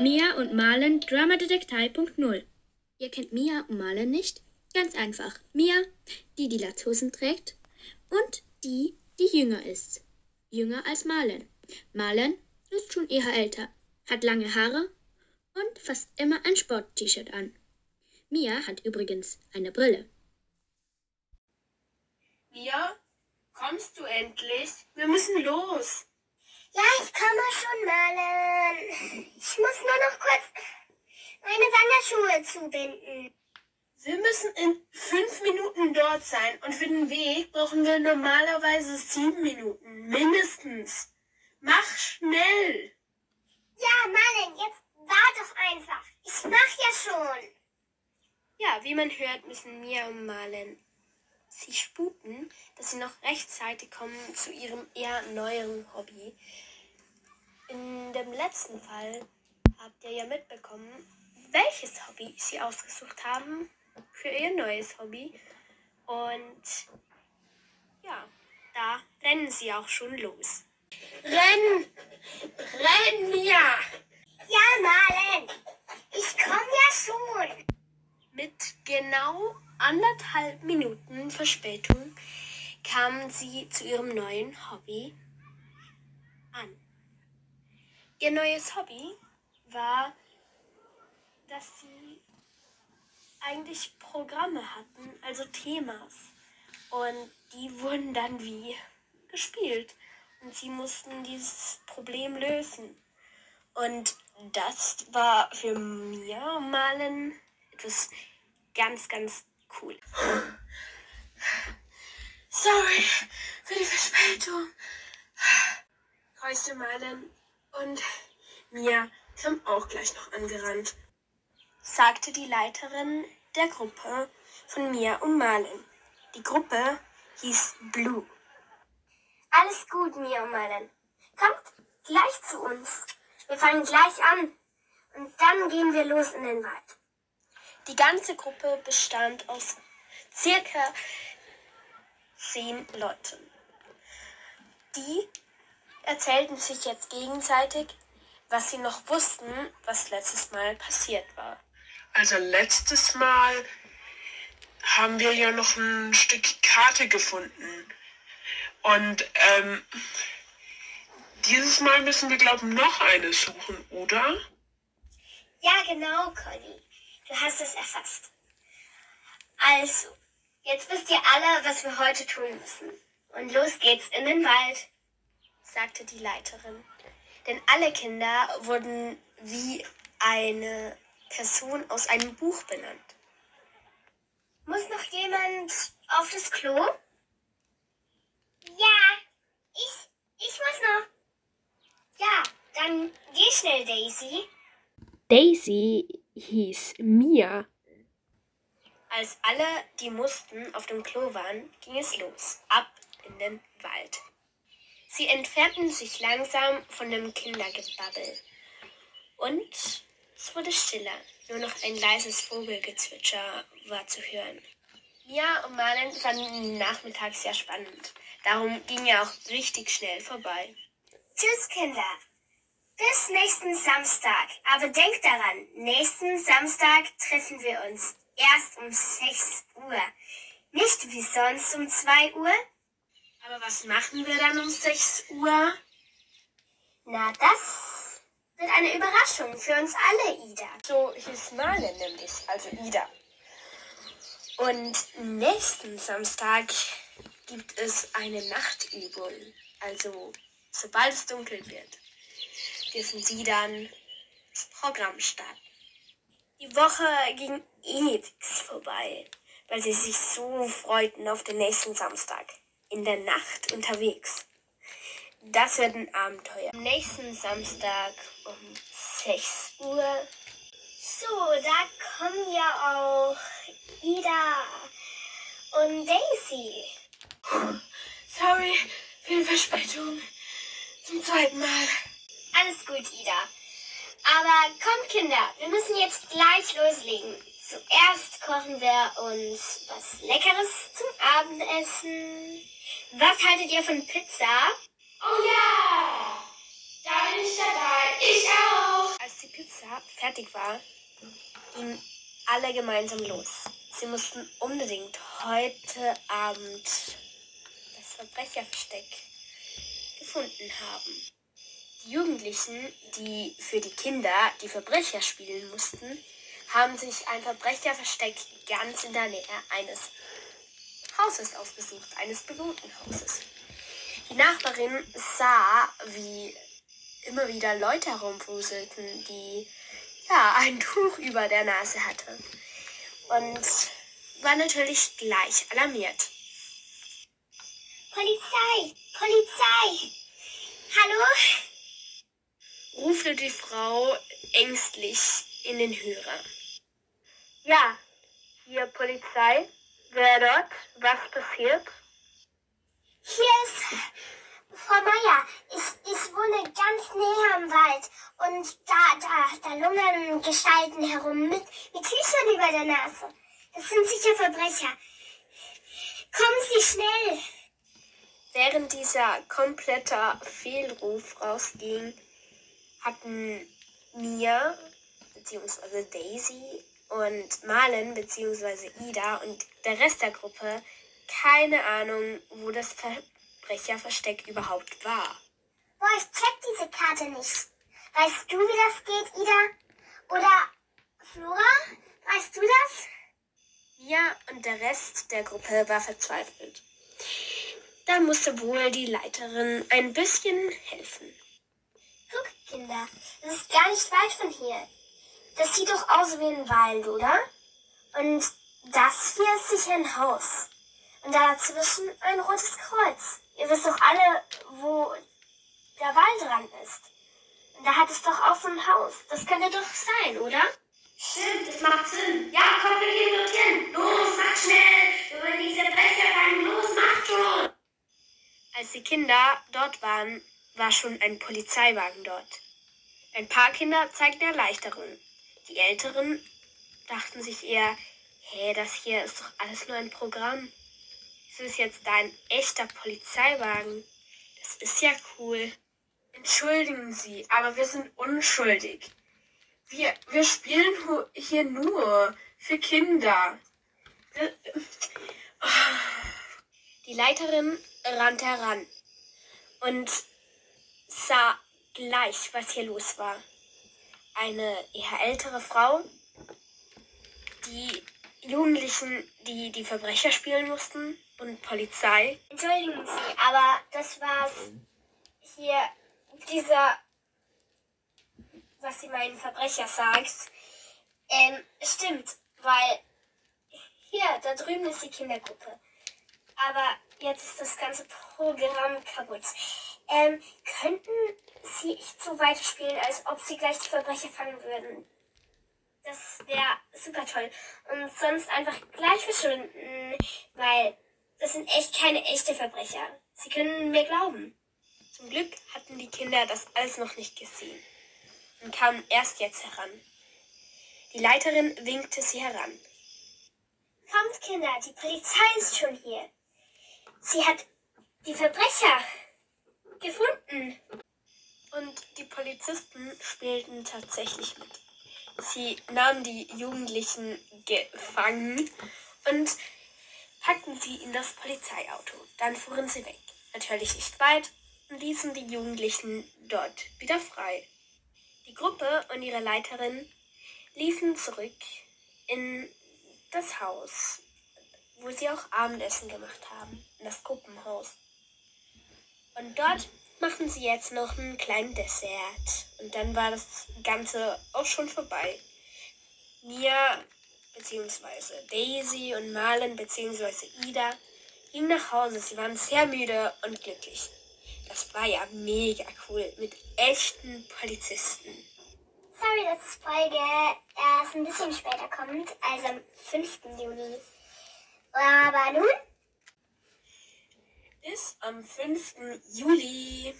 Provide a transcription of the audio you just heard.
Mia und Marlen Dramadetektei Punkt Null. Ihr kennt Mia und Marlen nicht? Ganz einfach. Mia, die die Latzhosen trägt und die, die jünger ist. Jünger als Marlen. Marlen ist schon eher älter, hat lange Haare und fast immer ein Sport-T-Shirt an. Mia hat übrigens eine Brille. Mia, kommst du endlich? Wir müssen los. Schon, Marlen. Ich muss nur noch kurz meine Wanderschuhe zubinden. Wir müssen in fünf Minuten dort sein und für den Weg brauchen wir normalerweise sieben Minuten, mindestens. Mach schnell! Ja, Marlen, jetzt war doch einfach. Ich mach ja schon. Ja, wie man hört, müssen Mia und Marlen sie sputen, dass sie noch rechtzeitig kommen zu ihrem eher neueren Hobby. In dem letzten Fall habt ihr ja mitbekommen, welches Hobby sie ausgesucht haben für ihr neues Hobby. Und ja, da rennen sie auch schon los. Renn! Renn, Mia! Ja, Marlen. Ich komme ja schon. Mit genau anderthalb Minuten Verspätung kamen sie zu ihrem neuen Hobby an. Ihr neues Hobby war, dass sie eigentlich Programme hatten, also Themas. Und die wurden dann wie gespielt. Und sie mussten dieses Problem lösen. Und das war für mir Malen etwas ganz, ganz cool. Sorry für die Verspätung. Heute Malen und Mia kam auch gleich noch angerannt. sagte die Leiterin der Gruppe von Mia und Malen. Die Gruppe hieß Blue. Alles gut, Mia und Marlen. Kommt gleich zu uns. Wir fangen gleich an. Und dann gehen wir los in den Wald. Die ganze Gruppe bestand aus circa zehn Leuten. Die erzählten sich jetzt gegenseitig, was sie noch wussten, was letztes Mal passiert war. Also letztes Mal haben wir ja noch ein Stück Karte gefunden. Und ähm, dieses Mal müssen wir, glaube ich, noch eine suchen, oder? Ja, genau, Conny. Du hast es erfasst. Also, jetzt wisst ihr alle, was wir heute tun müssen. Und los geht's in den Wald. Sagte die Leiterin. Denn alle Kinder wurden wie eine Person aus einem Buch benannt. Muss noch jemand auf das Klo? Ja, ich, ich muss noch. Ja, dann geh schnell, Daisy. Daisy hieß Mia. Als alle, die mussten, auf dem Klo waren, ging es los, ab in den Wald. Sie entfernten sich langsam von dem Kindergebabbel. Und es wurde stiller, nur noch ein leises Vogelgezwitscher war zu hören. Mia und Malen fanden den Nachmittag sehr spannend. Darum ging er auch richtig schnell vorbei. Tschüss, Kinder. Bis nächsten Samstag. Aber denkt daran, nächsten Samstag treffen wir uns erst um 6 Uhr. Nicht wie sonst um 2 Uhr. Aber was machen wir dann um 6 Uhr? Na, das wird eine Überraschung für uns alle, Ida. So hieß Malen nämlich, also Ida. Und nächsten Samstag gibt es eine Nachtübung. Also sobald es dunkel wird, dürfen sie dann das Programm starten. Die Woche ging ewig vorbei, weil sie sich so freuten auf den nächsten Samstag. In der Nacht unterwegs. Das wird ein Abenteuer. Am nächsten Samstag um 6 Uhr So, da kommen ja auch Ida und Daisy. Sorry für die Verspätung. Zum zweiten Mal. Alles gut, Ida. Aber kommt, Kinder, wir müssen jetzt gleich loslegen. Zuerst kochen wir uns was Leckeres zum Abendessen. Was haltet ihr von Pizza? Oh ja! Da bin ich dabei. Ich auch. Als die Pizza fertig war, gingen alle gemeinsam los. Sie mussten unbedingt heute Abend das Verbrecherversteck gefunden haben. Die Jugendlichen, die für die Kinder die Verbrecher spielen mussten, haben sich ein Verbrecherversteck ganz in der Nähe eines Hauses ausgesucht, eines bewohnten Hauses. Die Nachbarin sah, wie immer wieder Leute herumfuselten, die ja ein Tuch über der Nase hatte und war natürlich gleich alarmiert. Polizei! Polizei! Hallo? rufte die Frau ängstlich in den Hörer. Ja, hier Polizei. Wer dort? Was passiert? Hier ist Frau Meier. Ich, ich wohne ganz näher am Wald und da, da, da lungern Gestalten herum mit, mit Tüchern über der Nase. Das sind sicher Verbrecher. Kommen Sie schnell! Während dieser kompletter Fehlruf rausging, hatten Mia bzw. Daisy und Marlin bzw. Ida und der Rest der Gruppe keine Ahnung, wo das Verbrecherversteck überhaupt war. Boah, ich check diese Karte nicht. Weißt du, wie das geht, Ida? Oder Flora? Weißt du das? Mia und der Rest der Gruppe war verzweifelt. Da musste wohl die Leiterin ein bisschen helfen. Guck, Kinder, das ist gar nicht weit von hier. Das sieht doch aus wie ein Wald, oder? Und das hier ist sicher ein Haus. Und dazwischen ein rotes Kreuz. Ihr wisst doch alle, wo der Waldrand ist. Und da hat es doch auch so ein Haus. Das könnte doch sein, oder? Stimmt, das macht Sinn. Ja, komm, wir gehen dorthin. Los, mach schnell. Über diese Becher rein. Los, mach schon. Als die Kinder dort waren, war schon ein Polizeiwagen dort. Ein paar Kinder zeigten Erleichterung. Die Älteren dachten sich eher, hä, das hier ist doch alles nur ein Programm. Es ist jetzt da ein echter Polizeiwagen. Das ist ja cool. Entschuldigen Sie, aber wir sind unschuldig. Wir, wir spielen hier nur für Kinder. Wir, Die Leiterin rannte heran und sah gleich, was hier los war. Eine eher ältere Frau, die Jugendlichen, die die Verbrecher spielen mussten und Polizei. Entschuldigen Sie, aber das war's. Hier, dieser, was Sie meinen Verbrecher sagt, ähm, stimmt, weil hier, da drüben ist die Kindergruppe. Aber jetzt ist das ganze Programm kaputt. Ähm, könnten Sie nicht so weiterspielen, als ob Sie gleich die Verbrecher fangen würden? Das wäre super toll. Und sonst einfach gleich verschwinden, weil das sind echt keine echte Verbrecher. Sie können mir glauben. Zum Glück hatten die Kinder das alles noch nicht gesehen und kamen erst jetzt heran. Die Leiterin winkte sie heran. Kommt, Kinder, die Polizei ist schon hier. Sie hat die Verbrecher gefunden. Und die Polizisten spielten tatsächlich mit. Sie nahmen die Jugendlichen gefangen und packten sie in das Polizeiauto. Dann fuhren sie weg. Natürlich nicht weit und ließen die Jugendlichen dort wieder frei. Die Gruppe und ihre Leiterin liefen zurück in das Haus, wo sie auch Abendessen gemacht haben, in das Gruppenhaus. Und dort machten sie jetzt noch einen kleinen Dessert. Und dann war das Ganze auch schon vorbei. Mia beziehungsweise Daisy und Marlon beziehungsweise Ida gingen nach Hause. Sie waren sehr müde und glücklich. Das war ja mega cool mit echten Polizisten. Sorry, dass die Folge erst ein bisschen später kommt, also am 5. Juni. Aber nun, Bis am 5. Juli.